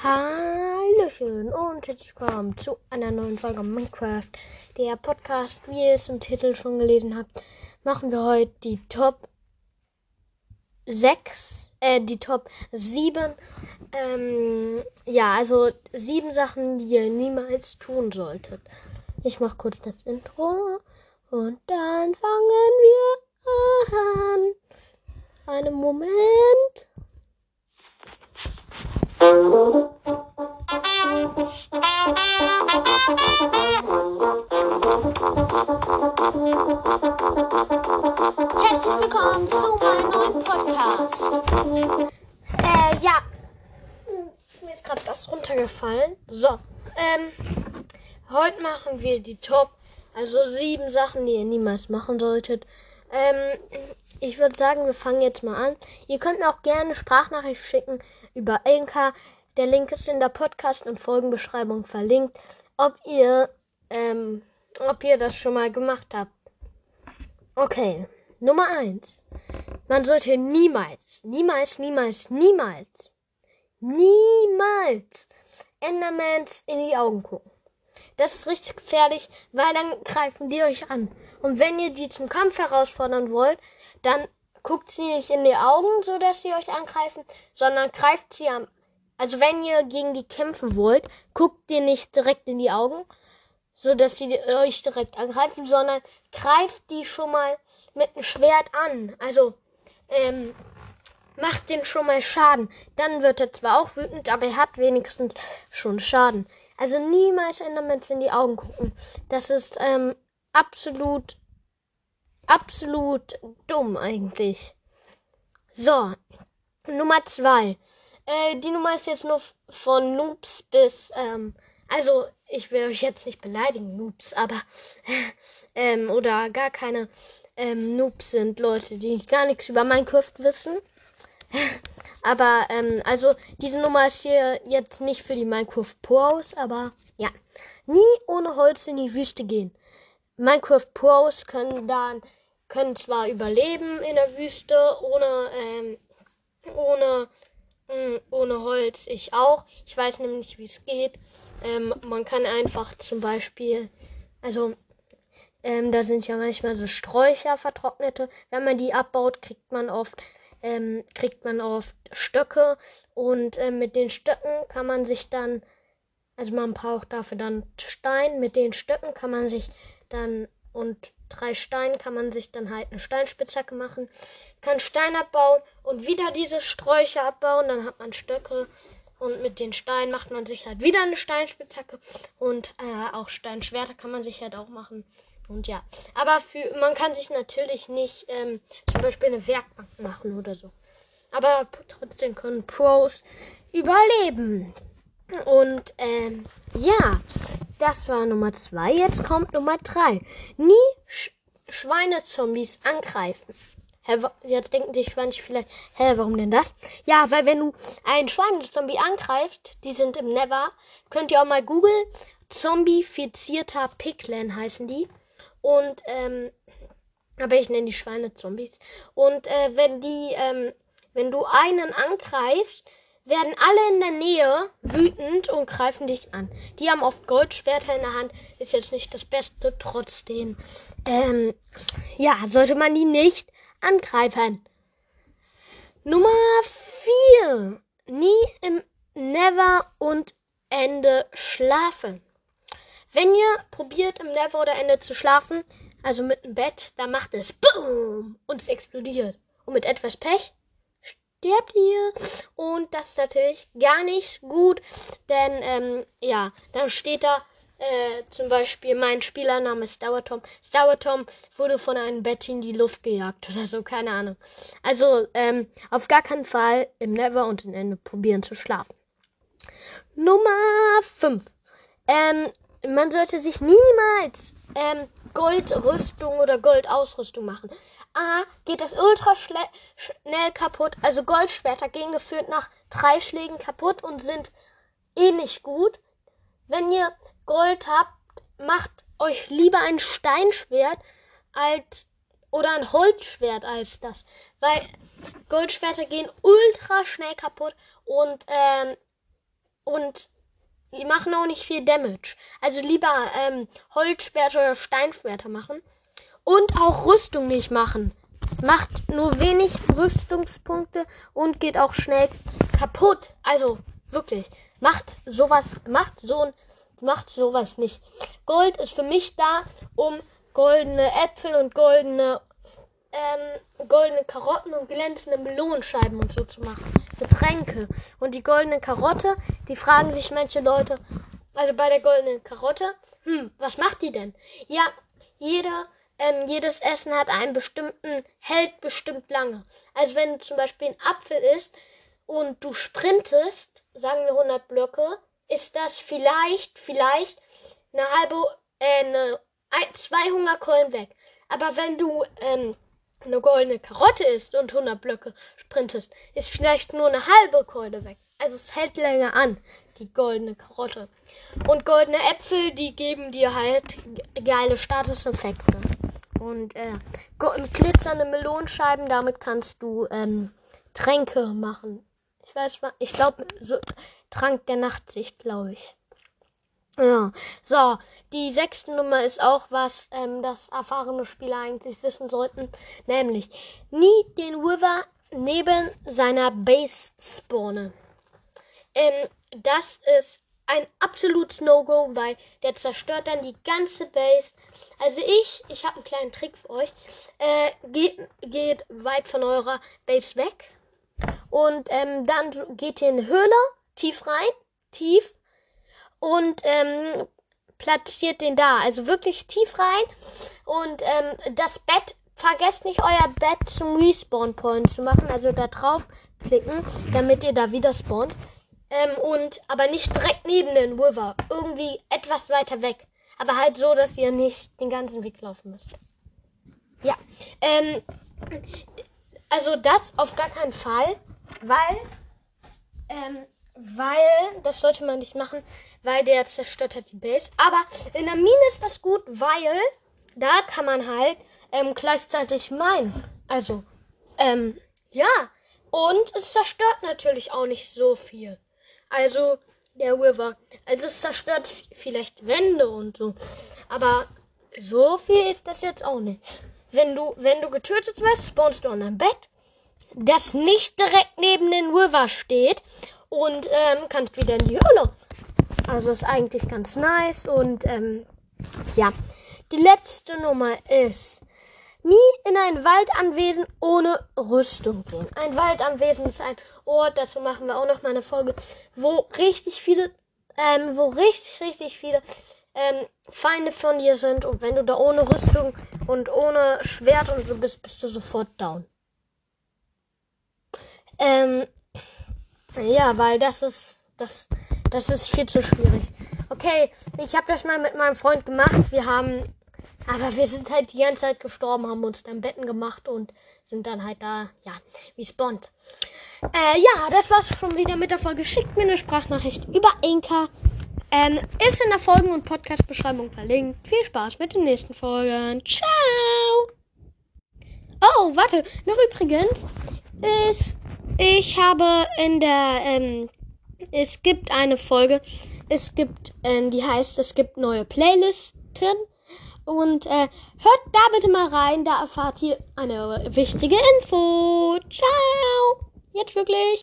Hallöchen und herzlich willkommen zu einer neuen Folge Minecraft. Der Podcast, wie ihr es im Titel schon gelesen habt, machen wir heute die Top 6, äh, die Top 7. Ähm, ja, also sieben Sachen, die ihr niemals tun solltet. Ich mache kurz das Intro und dann fangen wir an. Einen Moment. Herzlich willkommen zu meinem neuen Podcast. Äh, ja. Mir ist gerade was runtergefallen. So, ähm, heute machen wir die Top, also sieben Sachen, die ihr niemals machen solltet. Ähm, ich würde sagen, wir fangen jetzt mal an. Ihr könnt mir auch gerne Sprachnachricht schicken über Anchor. Der Link ist in der Podcast- und Folgenbeschreibung verlinkt. Ob ihr, ähm, ob ihr das schon mal gemacht habt. Okay, Nummer eins. Man sollte niemals, niemals, niemals, niemals, niemals Endermans in die Augen gucken. Das ist richtig gefährlich, weil dann greifen die euch an. Und wenn ihr die zum Kampf herausfordern wollt, dann guckt sie nicht in die Augen, so dass sie euch angreifen, sondern greift sie am. Also wenn ihr gegen die kämpfen wollt, guckt ihr nicht direkt in die Augen, so dass sie euch direkt angreifen, sondern greift die schon mal mit dem Schwert an. Also ähm, macht den schon mal Schaden. Dann wird er zwar auch wütend, aber er hat wenigstens schon Schaden. Also niemals Endermans in die Augen gucken. Das ist ähm, absolut absolut dumm eigentlich. So, Nummer zwei. Äh, die Nummer ist jetzt nur von Noobs bis, ähm, also ich will euch jetzt nicht beleidigen, Noobs, aber, ähm, oder gar keine ähm, Noobs sind Leute, die gar nichts über Minecraft wissen. aber, ähm, also diese Nummer ist hier jetzt nicht für die Minecraft Pros, aber ja. Nie ohne Holz in die Wüste gehen. Minecraft Pros können dann können zwar überleben in der Wüste ohne, ähm, ohne, mh, hm, ohne Holz. Ich auch. Ich weiß nämlich, wie es geht. Ähm, man kann einfach zum Beispiel, also, ähm, da sind ja manchmal so Sträucher, vertrocknete. Wenn man die abbaut, kriegt man oft, ähm, kriegt man oft Stöcke. Und ähm, mit den Stöcken kann man sich dann, also man braucht dafür dann Stein. Mit den Stöcken kann man sich dann und drei Steinen kann man sich dann halt eine Steinspitzhacke machen. Kann Stein abbauen und wieder diese Sträucher abbauen. Dann hat man Stöcke. Und mit den Steinen macht man sich halt wieder eine Steinspitzhacke. Und äh, auch Steinschwerter kann man sich halt auch machen. Und ja. Aber für man kann sich natürlich nicht ähm, zum Beispiel eine Werkbank machen oder so. Aber trotzdem können Pros überleben. Und ähm, ja, das war Nummer zwei. Jetzt kommt Nummer drei. Nie Sch Schweinezombies angreifen. Hä, jetzt denken sich manche vielleicht, hä, warum denn das? Ja, weil wenn du einen Schweinezombie angreifst, die sind im Never, könnt ihr auch mal googeln. Zombifizierter Picklen heißen die. Und, ähm, aber ich nenne die Schweinezombies. Und äh, wenn die, ähm, wenn du einen angreifst, werden alle in der Nähe wütend und greifen dich an. Die haben oft Goldschwerter in der Hand. Ist jetzt nicht das Beste, trotzdem. Ähm, ja, sollte man die nicht angreifen. Nummer 4. Nie im Never und Ende schlafen. Wenn ihr probiert im Never oder Ende zu schlafen, also mit dem Bett, dann macht es BOOM und es explodiert. Und mit etwas Pech stirbt ihr. Und das ist natürlich gar nicht gut, denn ähm, ja, dann steht da äh, zum Beispiel mein Spielername ist Dauertom. Dauertom wurde von einem Bett in die Luft gejagt oder so, keine Ahnung. Also ähm, auf gar keinen Fall im Never und im Ende probieren zu schlafen. Nummer 5. Ähm, man sollte sich niemals ähm, Goldrüstung oder Goldausrüstung machen. A geht das ultra schnell kaputt. Also Goldschwerter gehen geführt nach drei Schlägen kaputt und sind eh nicht gut. Wenn ihr Gold habt, macht euch lieber ein Steinschwert als oder ein Holzschwert als das. Weil Goldschwerter gehen ultra schnell kaputt und ähm, und die machen auch nicht viel Damage. Also lieber ähm, Holzschwerter oder Steinschwerter machen. Und auch Rüstung nicht machen. Macht nur wenig Rüstungspunkte und geht auch schnell kaputt. Also wirklich, macht sowas, macht so ein, macht sowas nicht. Gold ist für mich da, um goldene Äpfel und goldene ähm, goldene Karotten und glänzende Melonenscheiben und so zu machen. Für Tränke. Und die goldene Karotte, die fragen sich manche Leute, also bei der goldenen Karotte, hm, was macht die denn? Ja, jeder, ähm, jedes Essen hat einen bestimmten, hält bestimmt lange. Also wenn du zum Beispiel ein Apfel isst und du sprintest, sagen wir 100 Blöcke, ist das vielleicht, vielleicht eine halbe, äh, eine, ein, zwei Hungerkeulen weg. Aber wenn du ähm, eine goldene Karotte isst und 100 Blöcke sprintest, ist vielleicht nur eine halbe Keule weg. Also es hält länger an, die goldene Karotte. Und goldene Äpfel, die geben dir halt geile Statuseffekte. Und äh, glitzernde Melonenscheiben, damit kannst du ähm, Tränke machen. Ich weiß, ich glaube, so Trank der Nachtsicht, glaube ich. Ja, so, die sechste Nummer ist auch was, ähm, das erfahrene Spieler eigentlich wissen sollten, nämlich nie den River neben seiner Base spawnen. Ähm, das ist ein absolutes No-Go, weil der zerstört dann die ganze Base. Also ich, ich habe einen kleinen Trick für euch. Äh, geht, geht weit von eurer Base weg und ähm, dann geht ihr in Höhle, tief rein, tief und ähm, platziert den da. Also wirklich tief rein. Und ähm, das Bett, vergesst nicht euer Bett zum Respawn Point zu machen. Also da drauf klicken, damit ihr da wieder spawnt. Ähm, und aber nicht direkt neben den River. Irgendwie etwas weiter weg. Aber halt so, dass ihr nicht den ganzen Weg laufen müsst. Ja. Ähm, also das auf gar keinen Fall, weil ähm, weil das sollte man nicht machen, weil der zerstört hat die Base. Aber in der Mine ist das gut, weil da kann man halt ähm, gleichzeitig meinen. Also, ähm, ja. Und es zerstört natürlich auch nicht so viel. Also, der River. Also, es zerstört vielleicht Wände und so. Aber so viel ist das jetzt auch nicht. Wenn du, wenn du getötet wirst, spawnst du an einem Bett, das nicht direkt neben den River steht und ähm, kannst wieder in die Höhle. Also ist eigentlich ganz nice und ähm, ja. Die letzte Nummer ist nie in ein Waldanwesen ohne Rüstung gehen. Ein Waldanwesen ist ein Ort, dazu machen wir auch noch mal eine Folge, wo richtig viele, ähm, wo richtig, richtig viele ähm, Feinde von dir sind und wenn du da ohne Rüstung und ohne Schwert und so bist, bist du sofort down. Ähm, ja, weil das ist das das ist viel zu schwierig. Okay, ich habe das mal mit meinem Freund gemacht. Wir haben aber wir sind halt die ganze Zeit gestorben, haben uns dann Betten gemacht und sind dann halt da, ja, wie Spond. Äh, ja, das war's schon wieder mit der Folge. Schickt mir eine Sprachnachricht über Anchor. Ähm, ist in der Folgen- und Podcast-Beschreibung verlinkt. Viel Spaß mit den nächsten Folgen. Ciao! Oh, warte, noch übrigens ist ich habe in der, ähm, es gibt eine Folge, es gibt, ähm, die heißt, es gibt neue Playlisten. Und äh, hört da bitte mal rein, da erfahrt ihr eine wichtige Info. Ciao! Jetzt wirklich.